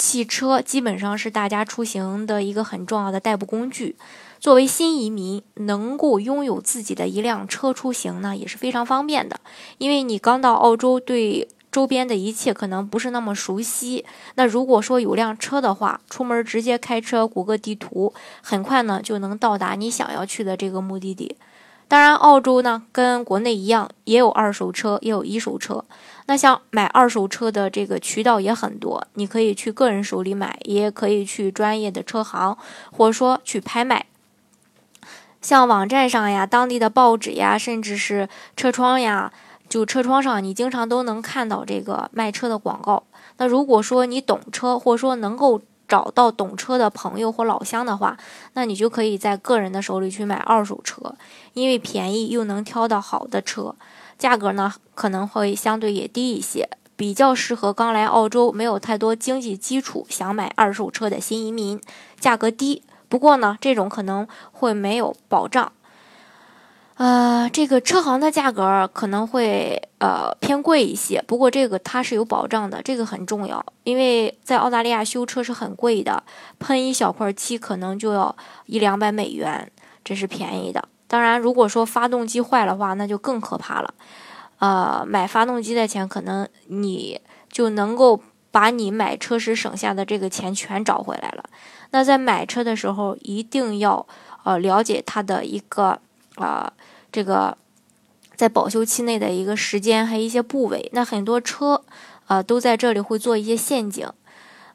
汽车基本上是大家出行的一个很重要的代步工具。作为新移民，能够拥有自己的一辆车出行呢，也是非常方便的。因为你刚到澳洲，对周边的一切可能不是那么熟悉。那如果说有辆车的话，出门直接开车，谷歌地图，很快呢就能到达你想要去的这个目的地。当然，澳洲呢跟国内一样，也有二手车，也有一手车。那像买二手车的这个渠道也很多，你可以去个人手里买，也可以去专业的车行，或者说去拍卖。像网站上呀、当地的报纸呀，甚至是车窗呀，就车窗上你经常都能看到这个卖车的广告。那如果说你懂车，或者说能够找到懂车的朋友或老乡的话，那你就可以在个人的手里去买二手车，因为便宜又能挑到好的车。价格呢可能会相对也低一些，比较适合刚来澳洲没有太多经济基础想买二手车的新移民。价格低，不过呢这种可能会没有保障。呃，这个车行的价格可能会呃偏贵一些，不过这个它是有保障的，这个很重要，因为在澳大利亚修车是很贵的，喷一小块漆可能就要一两百美元，这是便宜的。当然，如果说发动机坏了话，那就更可怕了。呃，买发动机的钱，可能你就能够把你买车时省下的这个钱全找回来了。那在买车的时候，一定要呃了解它的一个啊这个在保修期内的一个时间还一些部位。那很多车啊都在这里会做一些陷阱，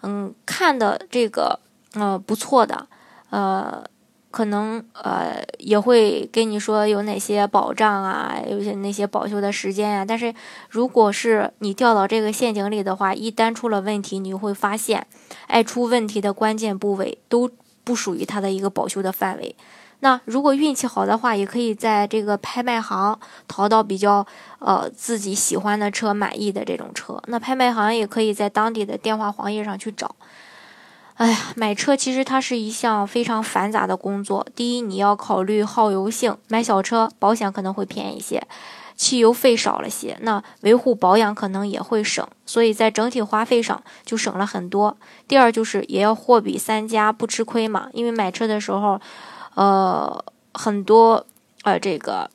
嗯，看的这个呃不错的呃。可能呃也会跟你说有哪些保障啊，有些那些保修的时间啊。但是如果是你掉到这个陷阱里的话，一旦出了问题，你会发现，爱出问题的关键部位都不属于它的一个保修的范围。那如果运气好的话，也可以在这个拍卖行淘到比较呃自己喜欢的车、满意的这种车。那拍卖行也可以在当地的电话黄页上去找。哎呀，买车其实它是一项非常繁杂的工作。第一，你要考虑耗油性，买小车保险可能会便宜些，汽油费少了些，那维护保养可能也会省，所以在整体花费上就省了很多。第二就是也要货比三家，不吃亏嘛。因为买车的时候，呃，很多呃这个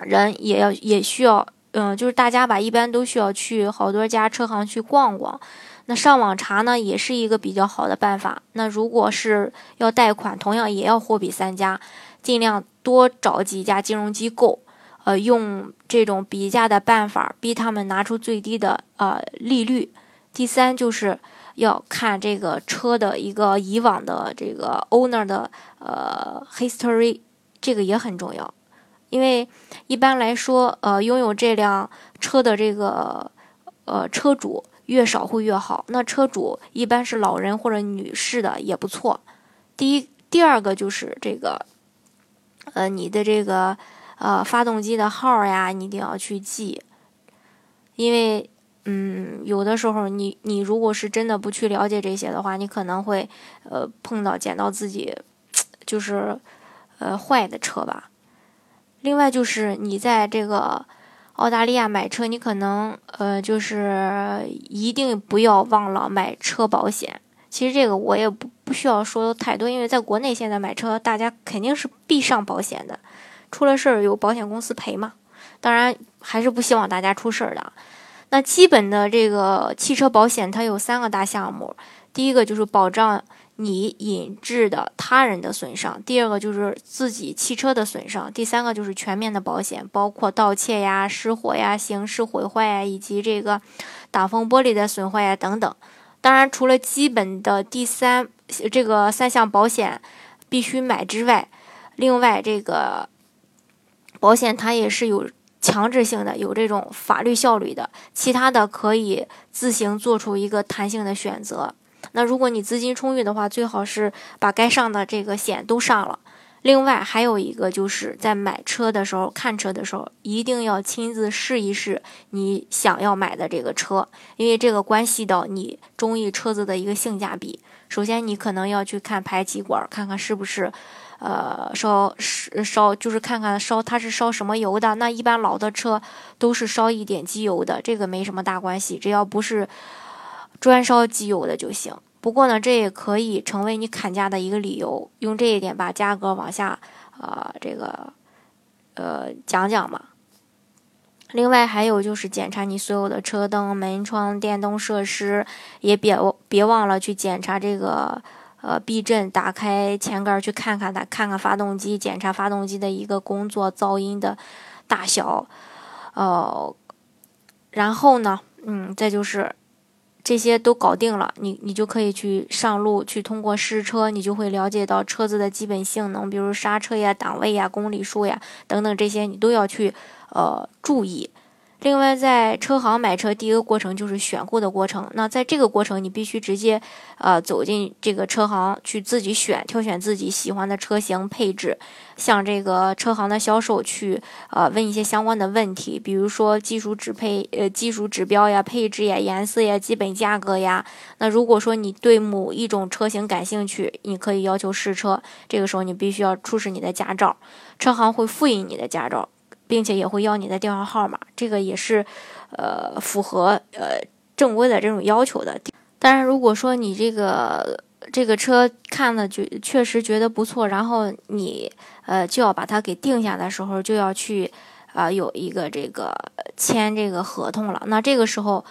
人也要也需要，嗯，就是大家吧，一般都需要去好多家车行去逛逛。那上网查呢，也是一个比较好的办法。那如果是要贷款，同样也要货比三家，尽量多找几家金融机构，呃，用这种比价的办法逼他们拿出最低的呃利率。第三就是要看这个车的一个以往的这个 owner 的呃 history，这个也很重要，因为一般来说，呃，拥有这辆车的这个呃车主。越少会越好。那车主一般是老人或者女士的也不错。第一，第二个就是这个，呃，你的这个呃发动机的号呀，你一定要去记，因为嗯，有的时候你你如果是真的不去了解这些的话，你可能会呃碰到捡到自己就是呃坏的车吧。另外就是你在这个。澳大利亚买车，你可能呃，就是一定不要忘了买车保险。其实这个我也不不需要说太多，因为在国内现在买车，大家肯定是必上保险的，出了事儿有保险公司赔嘛。当然还是不希望大家出事儿的。那基本的这个汽车保险它有三个大项目，第一个就是保障。你引致的他人的损伤，第二个就是自己汽车的损伤，第三个就是全面的保险，包括盗窃呀、失火呀、刑事毁坏呀，以及这个挡风玻璃的损坏呀等等。当然，除了基本的第三这个三项保险必须买之外，另外这个保险它也是有强制性的，有这种法律效力的，其他的可以自行做出一个弹性的选择。那如果你资金充裕的话，最好是把该上的这个险都上了。另外还有一个就是在买车的时候、看车的时候，一定要亲自试一试你想要买的这个车，因为这个关系到你中意车子的一个性价比。首先，你可能要去看排气管，看看是不是，呃，烧烧就是看看烧它是烧什么油的。那一般老的车都是烧一点机油的，这个没什么大关系，只要不是专烧机油的就行。不过呢，这也可以成为你砍价的一个理由，用这一点把价格往下，呃，这个，呃，讲讲嘛。另外还有就是检查你所有的车灯、门窗、电动设施，也别别忘了去检查这个，呃，避震，打开前盖去看看它，看看发动机，检查发动机的一个工作噪音的大小，呃，然后呢，嗯，再就是。这些都搞定了，你你就可以去上路，去通过试车，你就会了解到车子的基本性能，比如刹车呀、档位呀、公里数呀等等这些，你都要去呃注意。另外，在车行买车，第一个过程就是选购的过程。那在这个过程，你必须直接，呃，走进这个车行去自己选，挑选自己喜欢的车型配置，向这个车行的销售去，呃，问一些相关的问题，比如说技术指配，呃，技术指标呀、配置呀、颜色呀、基本价格呀。那如果说你对某一种车型感兴趣，你可以要求试车，这个时候你必须要出示你的驾照，车行会复印你的驾照。并且也会要你的电话号码，这个也是，呃，符合呃正规的这种要求的。但是，如果说你这个这个车看了就确实觉得不错，然后你呃就要把它给定下的时候，就要去啊有一个这个签这个合同了。那这个时候。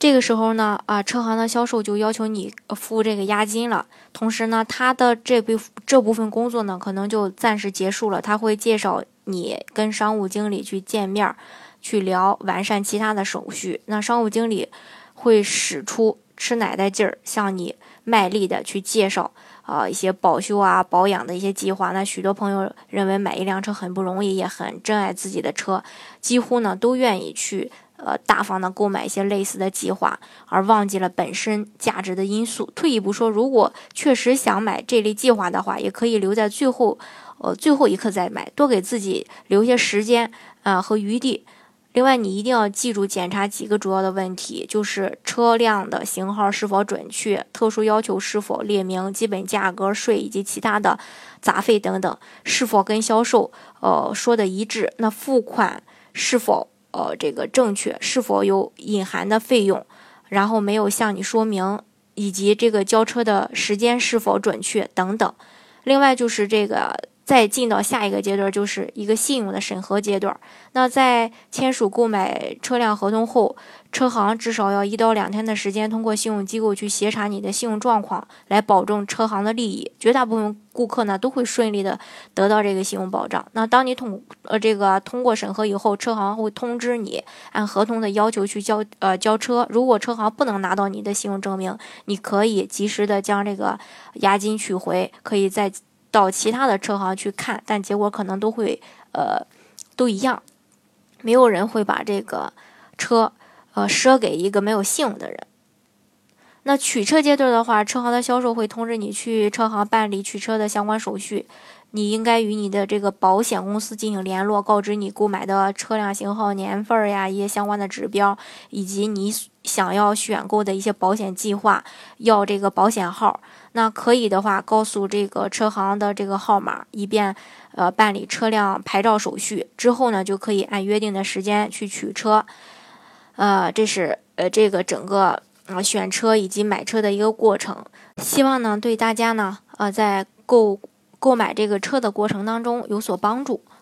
这个时候呢，啊，车行的销售就要求你付这个押金了。同时呢，他的这部这部分工作呢，可能就暂时结束了。他会介绍你跟商务经理去见面，去聊完善其他的手续。那商务经理会使出吃奶的劲儿，向你卖力的去介绍啊一些保修啊保养的一些计划。那许多朋友认为买一辆车很不容易，也很珍爱自己的车，几乎呢都愿意去。呃，大方的购买一些类似的计划，而忘记了本身价值的因素。退一步说，如果确实想买这类计划的话，也可以留在最后，呃，最后一刻再买，多给自己留些时间啊和余地。另外，你一定要记住检查几个主要的问题，就是车辆的型号是否准确，特殊要求是否列明，基本价格、税以及其他的杂费等等是否跟销售呃说的一致，那付款是否？呃，这个正确是否有隐含的费用，然后没有向你说明，以及这个交车的时间是否准确等等。另外就是这个。再进到下一个阶段，就是一个信用的审核阶段。那在签署购买车辆合同后，车行至少要一到两天的时间，通过信用机构去协查你的信用状况，来保证车行的利益。绝大部分顾客呢，都会顺利的得到这个信用保障。那当你通呃这个通过审核以后，车行会通知你按合同的要求去交呃交车。如果车行不能拿到你的信用证明，你可以及时的将这个押金取回，可以在。到其他的车行去看，但结果可能都会，呃，都一样，没有人会把这个车，呃，赊给一个没有信用的人。那取车阶段的话，车行的销售会通知你去车行办理取车的相关手续。你应该与你的这个保险公司进行联络，告知你购买的车辆型号、年份呀，一些相关的指标，以及你想要选购的一些保险计划，要这个保险号。那可以的话，告诉这个车行的这个号码，以便呃办理车辆牌照手续。之后呢，就可以按约定的时间去取车。呃，这是呃这个整个呃选车以及买车的一个过程。希望呢对大家呢呃在购。购买这个车的过程当中有所帮助。